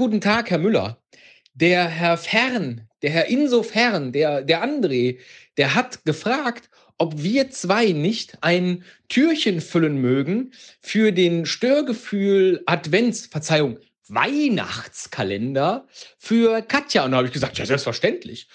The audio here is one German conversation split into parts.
Guten Tag, Herr Müller. Der Herr Fern, der Herr Insofern, der, der André, der hat gefragt, ob wir zwei nicht ein Türchen füllen mögen für den Störgefühl Advents, Verzeihung, Weihnachtskalender für Katja. Und da habe ich gesagt, ja, selbstverständlich.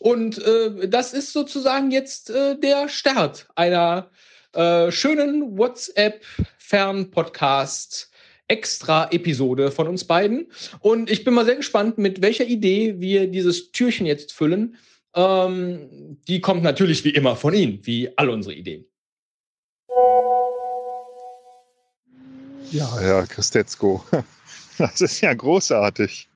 Und äh, das ist sozusagen jetzt äh, der Start einer äh, schönen WhatsApp-Fern-Podcast. Extra-Episode von uns beiden. Und ich bin mal sehr gespannt, mit welcher Idee wir dieses Türchen jetzt füllen. Ähm, die kommt natürlich wie immer von Ihnen, wie all unsere Ideen. Ja, Herr Christetzko, das ist ja großartig.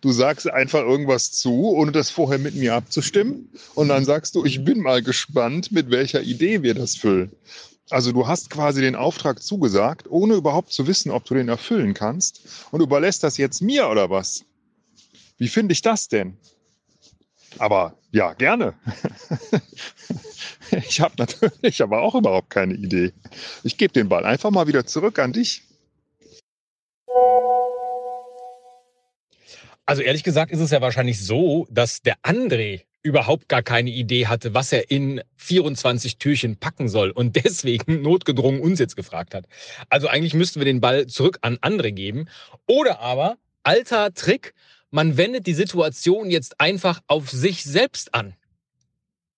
Du sagst einfach irgendwas zu, ohne das vorher mit mir abzustimmen. Und dann sagst du, ich bin mal gespannt, mit welcher Idee wir das füllen. Also du hast quasi den Auftrag zugesagt, ohne überhaupt zu wissen, ob du den erfüllen kannst. Und überlässt das jetzt mir oder was? Wie finde ich das denn? Aber ja, gerne. ich habe natürlich aber auch überhaupt keine Idee. Ich gebe den Ball einfach mal wieder zurück an dich. Also ehrlich gesagt ist es ja wahrscheinlich so, dass der André überhaupt gar keine Idee hatte, was er in 24 Türchen packen soll und deswegen notgedrungen uns jetzt gefragt hat. Also eigentlich müssten wir den Ball zurück an André geben. Oder aber, alter Trick, man wendet die Situation jetzt einfach auf sich selbst an.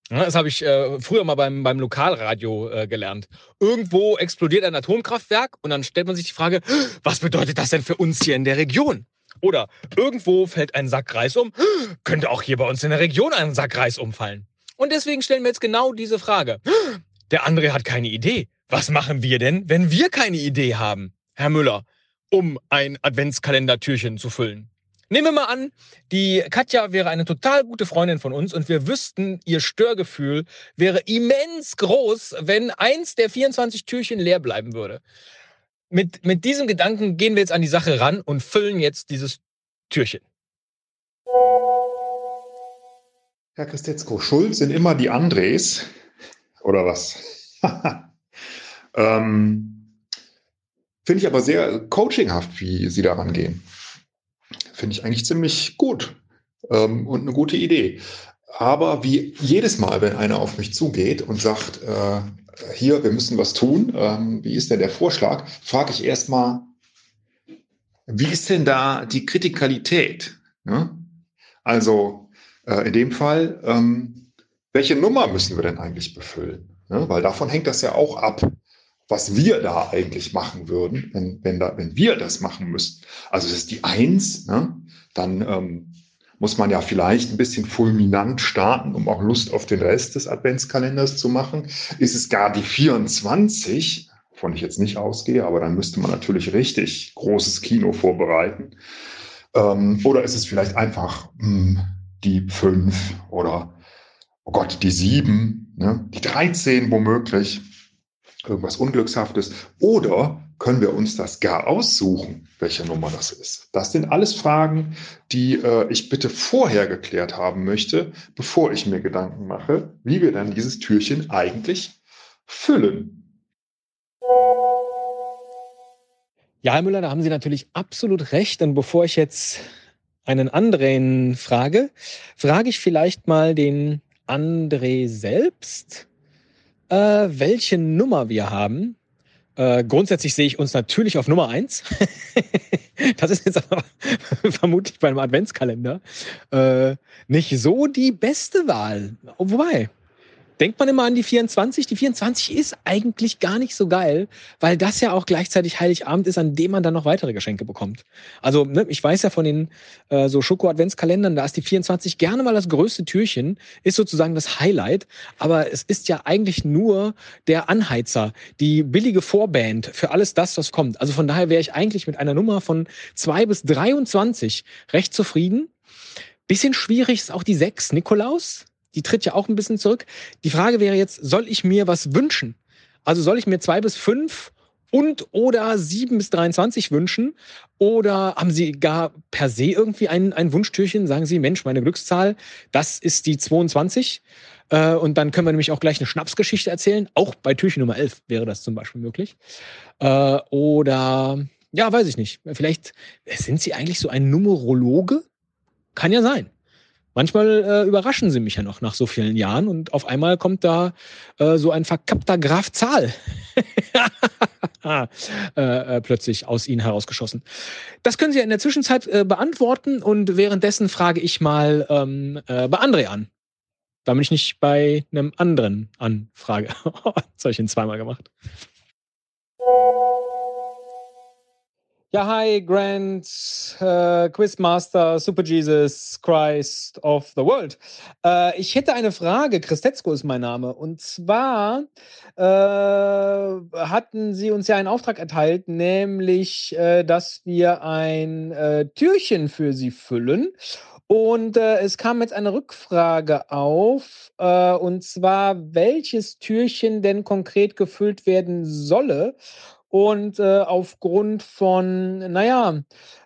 Das habe ich äh, früher mal beim, beim Lokalradio äh, gelernt. Irgendwo explodiert ein Atomkraftwerk und dann stellt man sich die Frage, was bedeutet das denn für uns hier in der Region? Oder irgendwo fällt ein Sack Reis um, könnte auch hier bei uns in der Region ein Sack Reis umfallen. Und deswegen stellen wir jetzt genau diese Frage. Der andere hat keine Idee. Was machen wir denn, wenn wir keine Idee haben, Herr Müller, um ein Adventskalendertürchen zu füllen? Nehmen wir mal an, die Katja wäre eine total gute Freundin von uns und wir wüssten, ihr Störgefühl wäre immens groß, wenn eins der 24 Türchen leer bleiben würde. Mit, mit diesem Gedanken gehen wir jetzt an die Sache ran und füllen jetzt dieses Türchen. Herr Christetzko, schuld sind immer die Andres. Oder was? ähm, Finde ich aber sehr coachinghaft, wie Sie daran gehen. Finde ich eigentlich ziemlich gut ähm, und eine gute Idee. Aber wie jedes Mal, wenn einer auf mich zugeht und sagt, äh, hier, wir müssen was tun, ähm, wie ist denn der Vorschlag, frage ich erstmal, wie ist denn da die Kritikalität? Ja? Also äh, in dem Fall, ähm, welche Nummer müssen wir denn eigentlich befüllen? Ja? Weil davon hängt das ja auch ab was wir da eigentlich machen würden, wenn, wenn, da, wenn wir das machen müssten. Also das ist die Eins, ne? dann ähm, muss man ja vielleicht ein bisschen fulminant starten, um auch Lust auf den Rest des Adventskalenders zu machen. Ist es gar die 24, wovon ich jetzt nicht ausgehe, aber dann müsste man natürlich richtig großes Kino vorbereiten. Ähm, oder ist es vielleicht einfach mh, hm, die 5 oder, oh Gott, die 7, ne? die 13 womöglich irgendwas Unglückshaftes. Oder können wir uns das gar aussuchen, welche Nummer das ist? Das sind alles Fragen, die äh, ich bitte vorher geklärt haben möchte, bevor ich mir Gedanken mache, wie wir dann dieses Türchen eigentlich füllen. Ja, Herr Müller, da haben Sie natürlich absolut recht. Und bevor ich jetzt einen anderen frage, frage ich vielleicht mal den André selbst äh, welche Nummer wir haben. Äh, grundsätzlich sehe ich uns natürlich auf Nummer eins. das ist jetzt aber vermutlich bei einem Adventskalender äh, nicht so die beste Wahl. Wobei, denkt man immer an die 24. Die 24 ist eigentlich gar nicht so geil, weil das ja auch gleichzeitig Heiligabend ist, an dem man dann noch weitere Geschenke bekommt. Also ne, ich weiß ja von den äh, so Schoko-Adventskalendern, da ist die 24 gerne mal das größte Türchen, ist sozusagen das Highlight, aber es ist ja eigentlich nur der Anheizer, die billige Vorband für alles das, was kommt. Also von daher wäre ich eigentlich mit einer Nummer von 2 bis 23 recht zufrieden. Bisschen schwierig ist auch die 6, Nikolaus die tritt ja auch ein bisschen zurück. Die Frage wäre jetzt, soll ich mir was wünschen? Also soll ich mir zwei bis fünf und oder sieben bis 23 wünschen? Oder haben Sie gar per se irgendwie ein, ein Wunschtürchen? Sagen Sie, Mensch, meine Glückszahl, das ist die 22. Äh, und dann können wir nämlich auch gleich eine Schnapsgeschichte erzählen. Auch bei Türchen Nummer 11 wäre das zum Beispiel möglich. Äh, oder ja, weiß ich nicht. Vielleicht sind Sie eigentlich so ein Numerologe? Kann ja sein. Manchmal äh, überraschen sie mich ja noch nach so vielen Jahren und auf einmal kommt da äh, so ein verkappter Graf Zahl äh, äh, plötzlich aus ihnen herausgeschossen. Das können Sie ja in der Zwischenzeit äh, beantworten und währenddessen frage ich mal ähm, äh, bei André an. Damit ich nicht bei einem anderen anfrage. das habe ich ihn zweimal gemacht. Ja, hi, Grand äh, Quizmaster, Super Jesus, Christ of the World. Äh, ich hätte eine Frage, Christetzko ist mein Name. Und zwar äh, hatten Sie uns ja einen Auftrag erteilt, nämlich, äh, dass wir ein äh, Türchen für Sie füllen. Und äh, es kam jetzt eine Rückfrage auf, und zwar, welches Türchen denn konkret gefüllt werden solle. Und äh, aufgrund von, naja,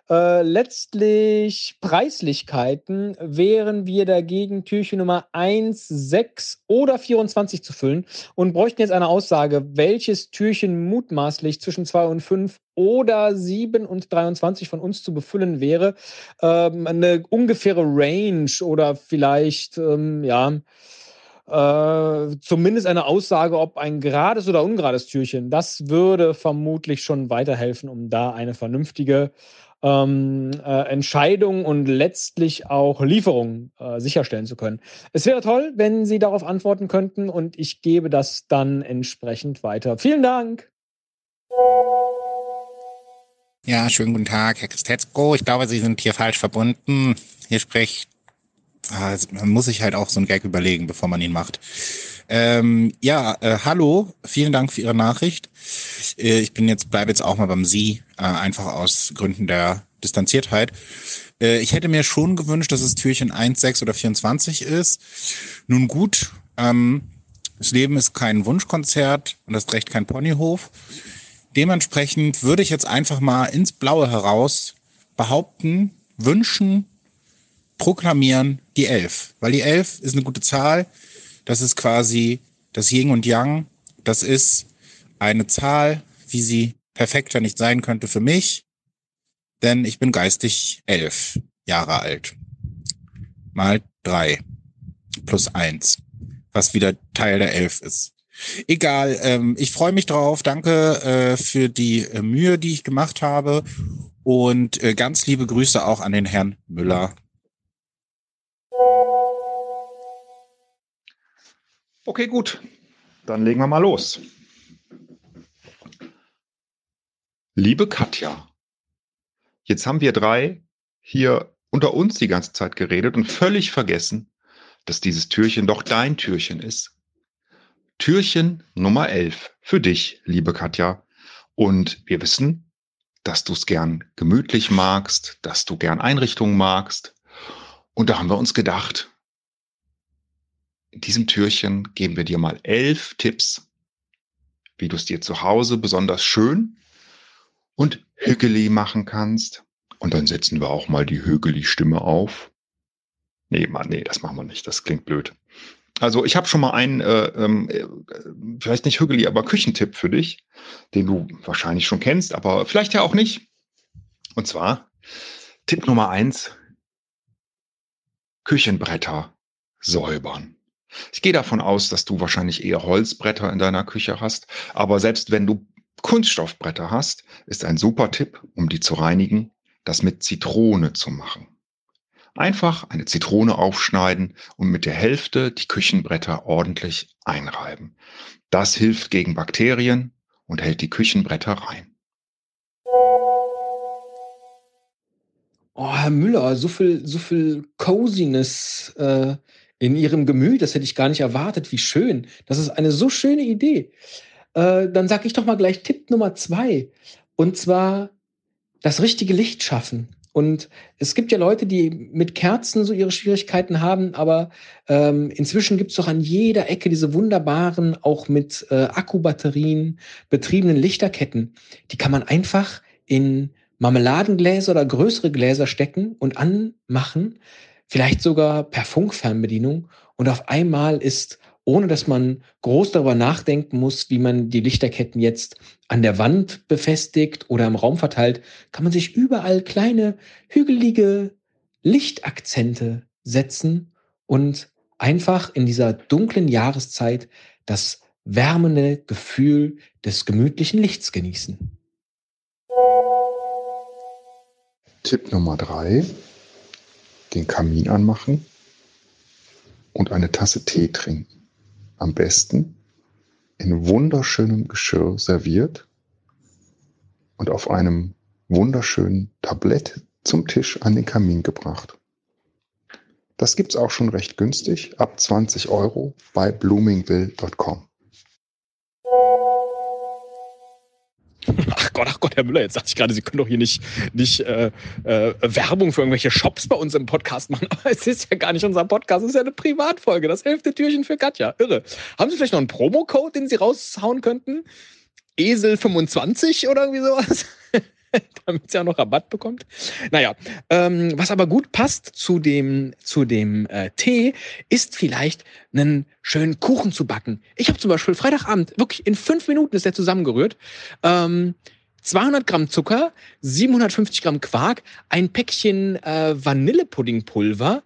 äh, letztlich Preislichkeiten wären wir dagegen, Türchen Nummer 1, 6 oder 24 zu füllen und bräuchten jetzt eine Aussage, welches Türchen mutmaßlich zwischen 2 und 5 oder 7 und 23 von uns zu befüllen wäre. Ähm, eine ungefähre Range oder vielleicht, ähm, ja, äh, zumindest eine Aussage, ob ein gerades oder ungerades Türchen, das würde vermutlich schon weiterhelfen, um da eine vernünftige ähm, äh, Entscheidung und letztlich auch Lieferung äh, sicherstellen zu können. Es wäre toll, wenn Sie darauf antworten könnten und ich gebe das dann entsprechend weiter. Vielen Dank. Ja, schönen guten Tag, Herr Christetzko. Ich glaube, Sie sind hier falsch verbunden. Hier spricht also man muss sich halt auch so einen Gag überlegen, bevor man ihn macht. Ähm, ja, äh, hallo, vielen Dank für Ihre Nachricht. Äh, ich bin jetzt, bleibe jetzt auch mal beim Sie, äh, einfach aus Gründen der Distanziertheit. Äh, ich hätte mir schon gewünscht, dass es Türchen 1, 6 oder 24 ist. Nun gut, ähm, das Leben ist kein Wunschkonzert und das Recht kein Ponyhof. Dementsprechend würde ich jetzt einfach mal ins Blaue heraus behaupten, wünschen, proklamieren die Elf. Weil die Elf ist eine gute Zahl. Das ist quasi das Yin und Yang. Das ist eine Zahl, wie sie perfekter nicht sein könnte für mich. Denn ich bin geistig elf Jahre alt. Mal drei plus eins. Was wieder Teil der Elf ist. Egal, ähm, ich freue mich drauf. Danke äh, für die äh, Mühe, die ich gemacht habe. Und äh, ganz liebe Grüße auch an den Herrn Müller Okay, gut. Dann legen wir mal los. Liebe Katja, jetzt haben wir drei hier unter uns die ganze Zeit geredet und völlig vergessen, dass dieses Türchen doch dein Türchen ist. Türchen Nummer 11 für dich, liebe Katja. Und wir wissen, dass du es gern gemütlich magst, dass du gern Einrichtungen magst. Und da haben wir uns gedacht, diesem Türchen geben wir dir mal elf Tipps, wie du es dir zu Hause besonders schön und hügeli machen kannst. Und dann setzen wir auch mal die hügeli-Stimme auf. Nee, Mann, nee, das machen wir nicht. Das klingt blöd. Also ich habe schon mal einen, äh, äh, vielleicht nicht hügeli, aber Küchentipp für dich, den du wahrscheinlich schon kennst, aber vielleicht ja auch nicht. Und zwar Tipp Nummer eins, Küchenbretter säubern. Ich gehe davon aus, dass du wahrscheinlich eher Holzbretter in deiner Küche hast, aber selbst wenn du Kunststoffbretter hast, ist ein super Tipp, um die zu reinigen, das mit Zitrone zu machen. Einfach eine Zitrone aufschneiden und mit der Hälfte die Küchenbretter ordentlich einreiben. Das hilft gegen Bakterien und hält die Küchenbretter rein. Oh, Herr Müller, so viel, so viel Coziness äh, in ihrem Gemüt. Das hätte ich gar nicht erwartet. Wie schön. Das ist eine so schöne Idee. Äh, dann sage ich doch mal gleich Tipp Nummer zwei. Und zwar das richtige Licht schaffen. Und es gibt ja Leute, die mit Kerzen so ihre Schwierigkeiten haben, aber ähm, inzwischen gibt es doch an jeder Ecke diese wunderbaren, auch mit äh, Akkubatterien betriebenen Lichterketten. Die kann man einfach in Marmeladengläser oder größere Gläser stecken und anmachen vielleicht sogar per Funkfernbedienung und auf einmal ist ohne dass man groß darüber nachdenken muss, wie man die Lichterketten jetzt an der Wand befestigt oder im Raum verteilt, kann man sich überall kleine, hügelige Lichtakzente setzen und einfach in dieser dunklen Jahreszeit das wärmende Gefühl des gemütlichen Lichts genießen. Tipp Nummer drei, den Kamin anmachen und eine Tasse Tee trinken. Am besten in wunderschönem Geschirr serviert und auf einem wunderschönen Tablett zum Tisch an den Kamin gebracht. Das gibt's auch schon recht günstig, ab 20 Euro bei bloomingville.com. Gott, ach Gott, Herr Müller, jetzt dachte ich gerade, Sie können doch hier nicht, nicht äh, äh, Werbung für irgendwelche Shops bei uns im Podcast machen. Aber es ist ja gar nicht unser Podcast, es ist ja eine Privatfolge. Das elfte Türchen für Katja. Irre. Haben Sie vielleicht noch einen Promocode, den Sie raushauen könnten? Esel 25 oder irgendwie sowas? damit sie auch noch Rabatt bekommt. Naja, ähm, was aber gut passt zu dem, zu dem äh, Tee, ist vielleicht einen schönen Kuchen zu backen. Ich habe zum Beispiel Freitagabend, wirklich in fünf Minuten ist der zusammengerührt. Ähm, 200 Gramm Zucker, 750 Gramm Quark, ein Päckchen äh, Vanillepuddingpulver,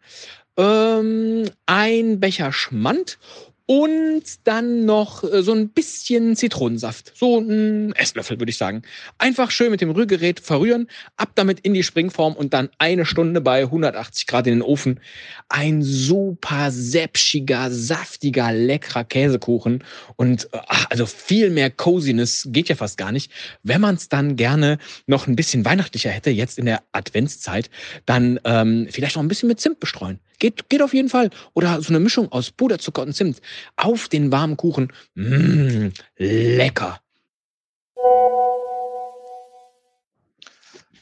ähm, ein Becher Schmand und dann noch äh, so ein bisschen Zitronensaft. So ein Esslöffel, würde ich sagen. Einfach schön mit dem Rührgerät verrühren, ab damit in die Springform und dann eine Stunde bei 180 Grad in den Ofen. Ein super säpschiger, saftiger, leckerer Käsekuchen. Und ach, also viel mehr Coziness geht ja fast gar nicht. Wenn man es dann gerne noch ein bisschen weihnachtlicher hätte, jetzt in der Adventszeit, dann ähm, vielleicht noch ein bisschen mit Zimt bestreuen. Geht, geht auf jeden Fall. Oder so eine Mischung aus Puderzucker und Zimt auf den warmen Kuchen. Mmh, lecker.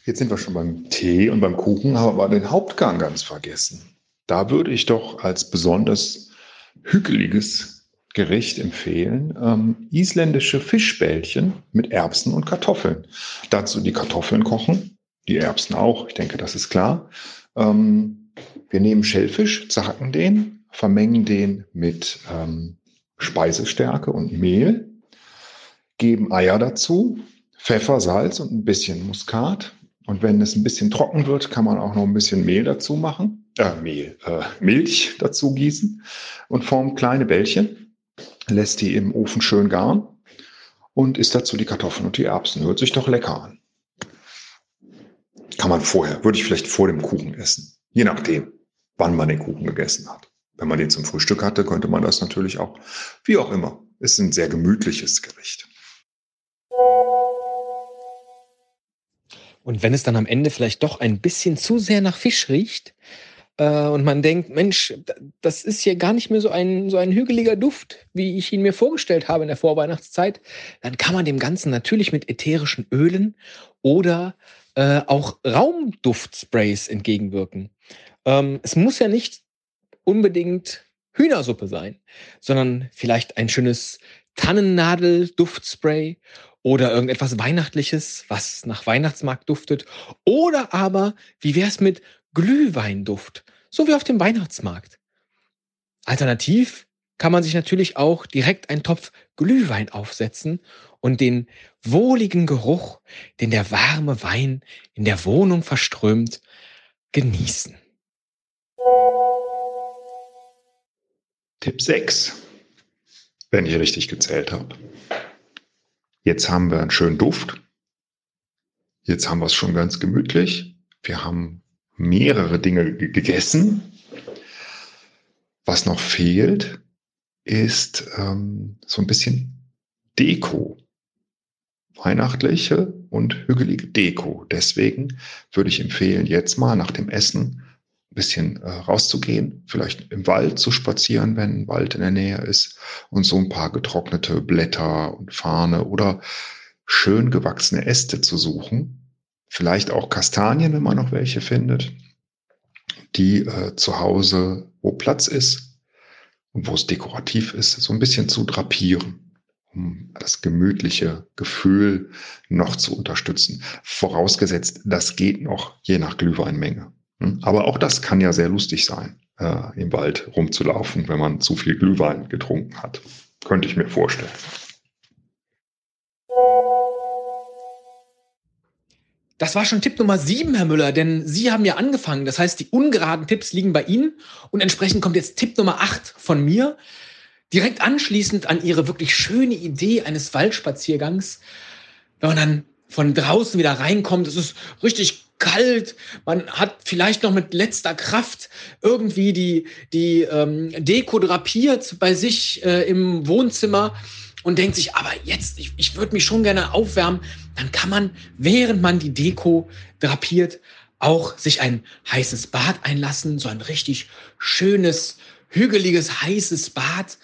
Jetzt sind wir schon beim Tee und beim Kuchen, haben aber den Hauptgang ganz vergessen. Da würde ich doch als besonders hügeliges Gericht empfehlen, ähm, isländische Fischbällchen mit Erbsen und Kartoffeln. Dazu die Kartoffeln kochen, die Erbsen auch, ich denke, das ist klar. Ähm, wir nehmen Schellfisch, zacken den, vermengen den mit ähm, Speisestärke und Mehl, geben Eier dazu, Pfeffer, Salz und ein bisschen Muskat. Und wenn es ein bisschen trocken wird, kann man auch noch ein bisschen Mehl dazu machen, äh, Mehl, äh, Milch dazu gießen und formt kleine Bällchen, lässt die im Ofen schön garen und isst dazu die Kartoffeln und die Erbsen. Hört sich doch lecker an. Kann man vorher, würde ich vielleicht vor dem Kuchen essen. Je nachdem, wann man den Kuchen gegessen hat. Wenn man den zum Frühstück hatte, könnte man das natürlich auch, wie auch immer. Ist ein sehr gemütliches Gericht. Und wenn es dann am Ende vielleicht doch ein bisschen zu sehr nach Fisch riecht äh, und man denkt, Mensch, das ist hier gar nicht mehr so ein, so ein hügeliger Duft, wie ich ihn mir vorgestellt habe in der Vorweihnachtszeit, dann kann man dem Ganzen natürlich mit ätherischen Ölen oder äh, auch Raumduftsprays entgegenwirken. Ähm, es muss ja nicht unbedingt Hühnersuppe sein, sondern vielleicht ein schönes Tannennadel-Duftspray oder irgendetwas Weihnachtliches, was nach Weihnachtsmarkt duftet. Oder aber, wie wäre es mit Glühweinduft, so wie auf dem Weihnachtsmarkt? Alternativ kann man sich natürlich auch direkt einen Topf Glühwein aufsetzen und den wohligen Geruch, den der warme Wein in der Wohnung verströmt, genießen. Tipp 6, wenn ich richtig gezählt habe. Jetzt haben wir einen schönen Duft. Jetzt haben wir es schon ganz gemütlich. Wir haben mehrere Dinge gegessen. Was noch fehlt, ist ähm, so ein bisschen Deko. Weihnachtliche und hügelige Deko. Deswegen würde ich empfehlen, jetzt mal nach dem Essen bisschen äh, rauszugehen, vielleicht im Wald zu spazieren, wenn ein Wald in der Nähe ist und so ein paar getrocknete Blätter und Farne oder schön gewachsene Äste zu suchen. Vielleicht auch Kastanien, wenn man noch welche findet, die äh, zu Hause, wo Platz ist und wo es dekorativ ist, so ein bisschen zu drapieren, um das gemütliche Gefühl noch zu unterstützen. Vorausgesetzt, das geht noch je nach Glühweinmenge. Hm? Aber auch das kann ja sehr lustig sein. äh, im Wald rumzulaufen, wenn man zu viel Glühwein getrunken hat. Könnte ich mir vorstellen. Das war schon Tipp Nummer sieben, Herr Müller, denn Sie haben ja angefangen. Das heißt, die ungeraden Tipps liegen bei Ihnen und entsprechend kommt jetzt Tipp Nummer acht von mir. Direkt anschließend an Ihre wirklich schöne Idee eines Waldspaziergangs, wenn man dann von draußen wieder reinkommt, es ist richtig kalt, man hat vielleicht noch mit letzter Kraft irgendwie die, die ähm, Deko drapiert bei sich äh, im Wohnzimmer und denkt sich, aber jetzt, ich, ich würde mich schon gerne aufwärmen, dann kann man, während man die Deko drapiert, auch sich ein heißes Bad einlassen, so ein richtig schönes, hügeliges, heißes Bad,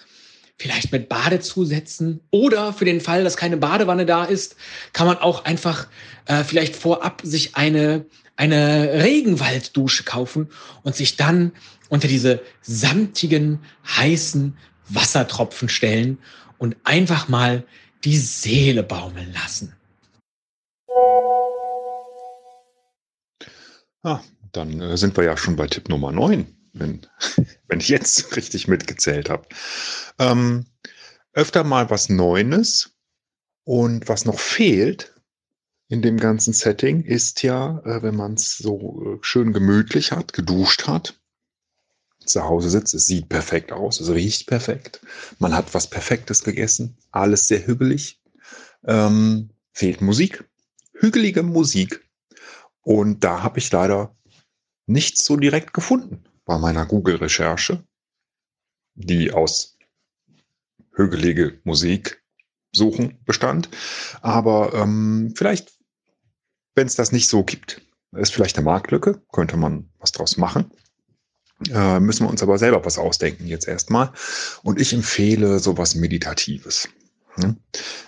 vielleicht mit Badezusätzen oder für den Fall, dass keine Badewanne da ist, kann man auch einfach äh, vielleicht vorab sich eine, eine Regenwalddusche kaufen und sich dann unter diese samtigen, heißen Wassertropfen stellen und einfach mal die Seele baumeln lassen. Ah, dann äh, sind wir ja schon bei Tipp Nummer 9, wenn, wenn ich jetzt richtig mitgezählt habe. Ähm, öfter mal was Neues und was noch fehlt in dem ganzen Setting ist ja, äh, wenn man es so äh, schön gemütlich hat, geduscht hat, zu Hause sitzt, es sieht perfekt aus, es riecht perfekt, man hat was Perfektes gegessen, alles sehr hügelig, ähm, fehlt Musik, hügelige Musik. Und da habe ich leider nichts so direkt gefunden bei meiner Google-Recherche, die aus hügelige Musik suchen bestand. Aber ähm, vielleicht, wenn es das nicht so gibt, ist vielleicht eine Marktlücke, könnte man was draus machen. Äh, müssen wir uns aber selber was ausdenken jetzt erstmal. Und ich empfehle sowas Meditatives. Hm?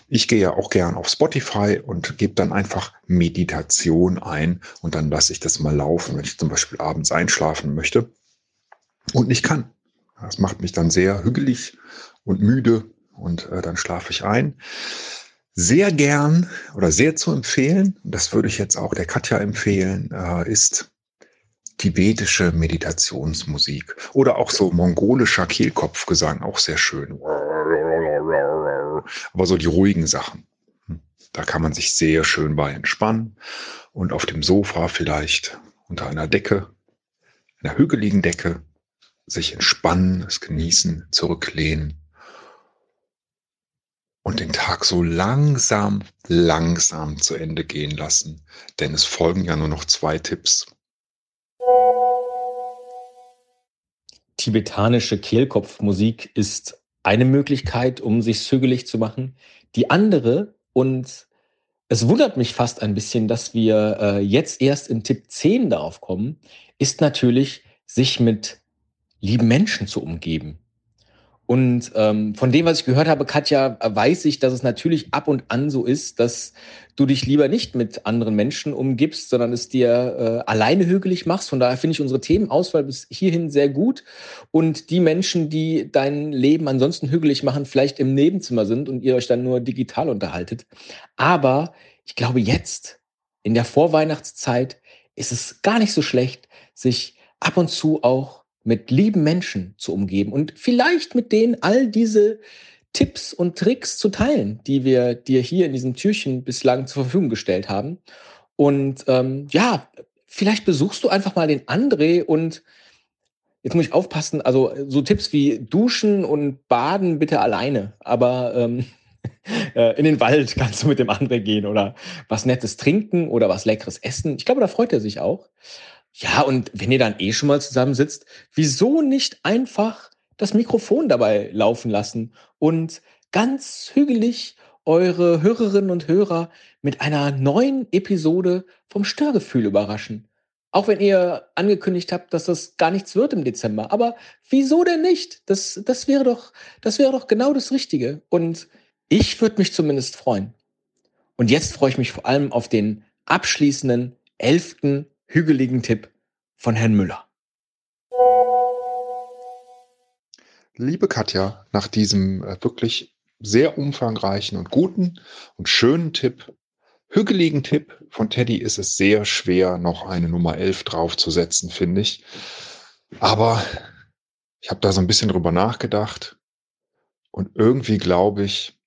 Ich gehe ja auch gern auf Spotify und gebe dann einfach Meditation ein und dann lasse ich das mal laufen, wenn ich zum Beispiel abends einschlafen möchte und nicht kann. Das macht mich dann sehr hügelig und müde und äh, dann schlafe ich ein. Sehr gern oder sehr zu empfehlen, das würde ich jetzt auch der Katja empfehlen, äh, ist tibetische Meditationsmusik oder auch so mongolischer Kehlkopfgesang, auch sehr schön. Aber so die ruhigen Sachen. Hm. Da kann man sich sehr schön bei entspannen und auf dem Sofa vielleicht unter einer Decke, einer hügeligen Decke, sich entspannen, es genießen, zurücklehnen und den Tag so langsam, langsam zu Ende gehen lassen. Denn es folgen ja nur noch zwei Tipps. Tibetanische Kehlkopfmusik ist eine Möglichkeit, um sich zügelig zu machen. Die andere, und es wundert mich fast ein bisschen, dass wir äh, jetzt erst in Tipp 10 darauf kommen, ist natürlich, sich mit lieben Menschen zu umgeben. Und ähm, von dem, was ich gehört habe, Katja, weiß ich, dass es natürlich ab und an so ist, dass du dich lieber nicht mit anderen Menschen umgibst, sondern es dir äh, alleine hügelig machst. Von daher finde ich unsere Themenauswahl bis hierhin sehr gut. Und die Menschen, die dein Leben ansonsten hügelig machen, vielleicht im Nebenzimmer sind und ihr euch dann nur digital unterhaltet. Aber ich glaube, jetzt, in der Vorweihnachtszeit, ist es gar nicht so schlecht, sich ab und zu auch mit lieben Menschen zu umgeben und vielleicht mit denen all diese Tipps und Tricks zu teilen, die wir dir hier in diesem Türchen bislang zur Verfügung gestellt haben. Und ähm, ja, vielleicht besuchst du einfach mal den André und jetzt muss ich aufpassen, also so Tipps wie Duschen und Baden bitte alleine, aber ähm, äh, in den Wald kannst du mit dem André gehen oder was Nettes trinken oder was Leckeres essen. Ich glaube, da freut er sich auch. Ja, und wenn ihr dann eh schon mal zusammensitzt, wieso nicht einfach das Mikrofon dabei laufen lassen und ganz hügelig eure Hörerinnen und Hörer mit einer neuen Episode vom Störgefühl überraschen. Auch wenn ihr angekündigt habt, dass das gar nichts wird im Dezember. Aber wieso denn nicht? Das, das wäre doch, das wäre doch genau das Richtige. Und ich würde mich zumindest freuen. Und jetzt freue ich mich vor allem auf den abschließenden elften hügeligen Tipp von Herrn Müller. Liebe Katja, nach diesem äh, wirklich sehr umfangreichen und guten und schönen Tipp, hügeligen Tipp von Teddy ist es sehr schwer, noch eine Nummer 11 draufzusetzen, finde ich. Aber Ich habe da so ein bisschen drüber nachgedacht und irgendwie glaube ich,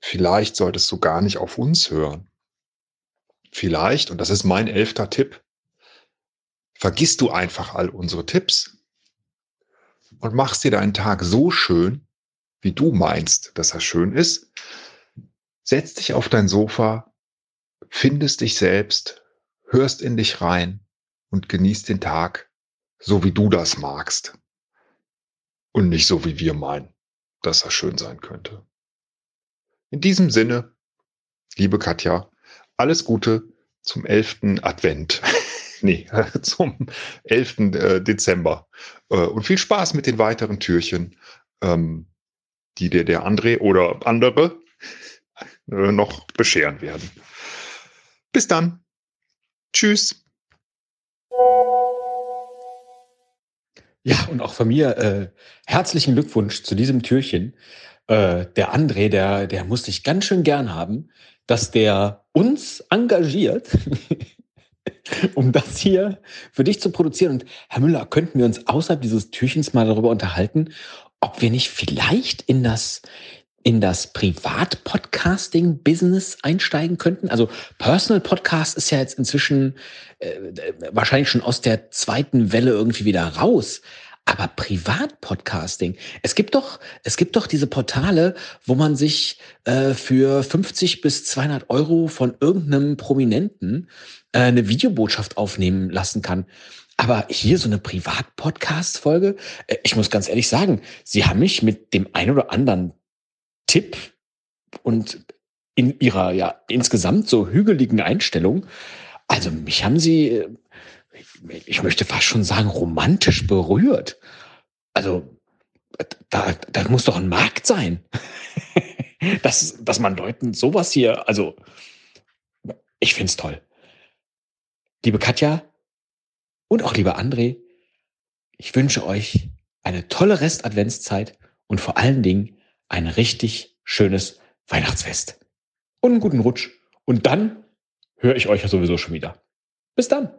vielleicht solltest du gar nicht auf uns hören. Vielleicht, und das ist mein elfter Tipp, vergiss du einfach all unsere Tipps und machst dir deinen Tag so schön, wie du meinst, dass er schön ist. Setz dich auf dein Sofa, findest dich selbst, hörst in dich rein und genießt den Tag, so wie du das magst. Und nicht so, wie wir meinen, dass er schön sein könnte. In diesem Sinne, liebe Katja, alles Gute zum 11. Advent. nee, zum 11. Äh, Dezember. Äh, und viel Spaß mit den weiteren Türchen, ähm, die dir der André oder andere äh, noch bescheren werden. Bis dann. Tschüss. Ja, und auch von mir äh, herzlichen Glückwunsch zu diesem Türchen. Äh, der André, der, der muss dich ganz schön gern haben, dass der uns engagiert, um das hier für dich zu produzieren. Und Herr Müller, könnten wir uns außerhalb dieses Türchens mal darüber unterhalten, ob wir nicht vielleicht in das in das Privat-Podcasting-Business einsteigen könnten? Also Personal Podcast ist ja jetzt inzwischen äh, wahrscheinlich schon aus der zweiten Welle irgendwie wieder raus. Aber Privat-Podcasting, es gibt doch, es gibt doch diese Portale, wo man sich äh, für 50 bis 200 Euro von irgendeinem Prominenten äh, eine Videobotschaft aufnehmen lassen kann. Aber hier so eine Privat-Podcast-Folge, äh, ich muss ganz ehrlich sagen, Sie haben mich mit dem ein oder anderen Tipp und in Ihrer ja insgesamt so hügeligen Einstellung, also mich haben Sie äh, ich möchte fast schon sagen, romantisch berührt. Also, da, da muss doch ein Markt sein. dass, dass man Leuten sowas hier, also, ich finde es toll. Liebe Katja und auch lieber André, ich wünsche euch eine tolle Rest-Adventszeit und vor allen Dingen ein richtig schönes Weihnachtsfest. Und einen guten Rutsch. Und dann höre ich euch ja sowieso schon wieder. Bis dann.